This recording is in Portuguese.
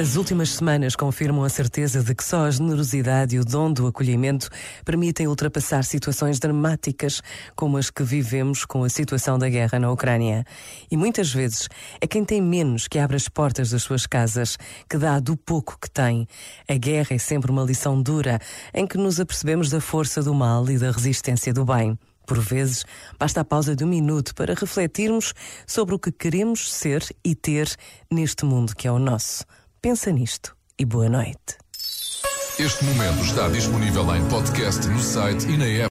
As últimas semanas confirmam a certeza de que só a generosidade e o dom do acolhimento permitem ultrapassar situações dramáticas como as que vivemos com a situação da guerra na Ucrânia. E muitas vezes é quem tem menos que abre as portas das suas casas, que dá do pouco que tem. A guerra é sempre uma lição dura em que nos apercebemos da força do mal e da resistência do bem. Por vezes, basta a pausa de um minuto para refletirmos sobre o que queremos ser e ter neste mundo que é o nosso. Pensa nisto e boa noite. Este momento está disponível em podcast no site e na app.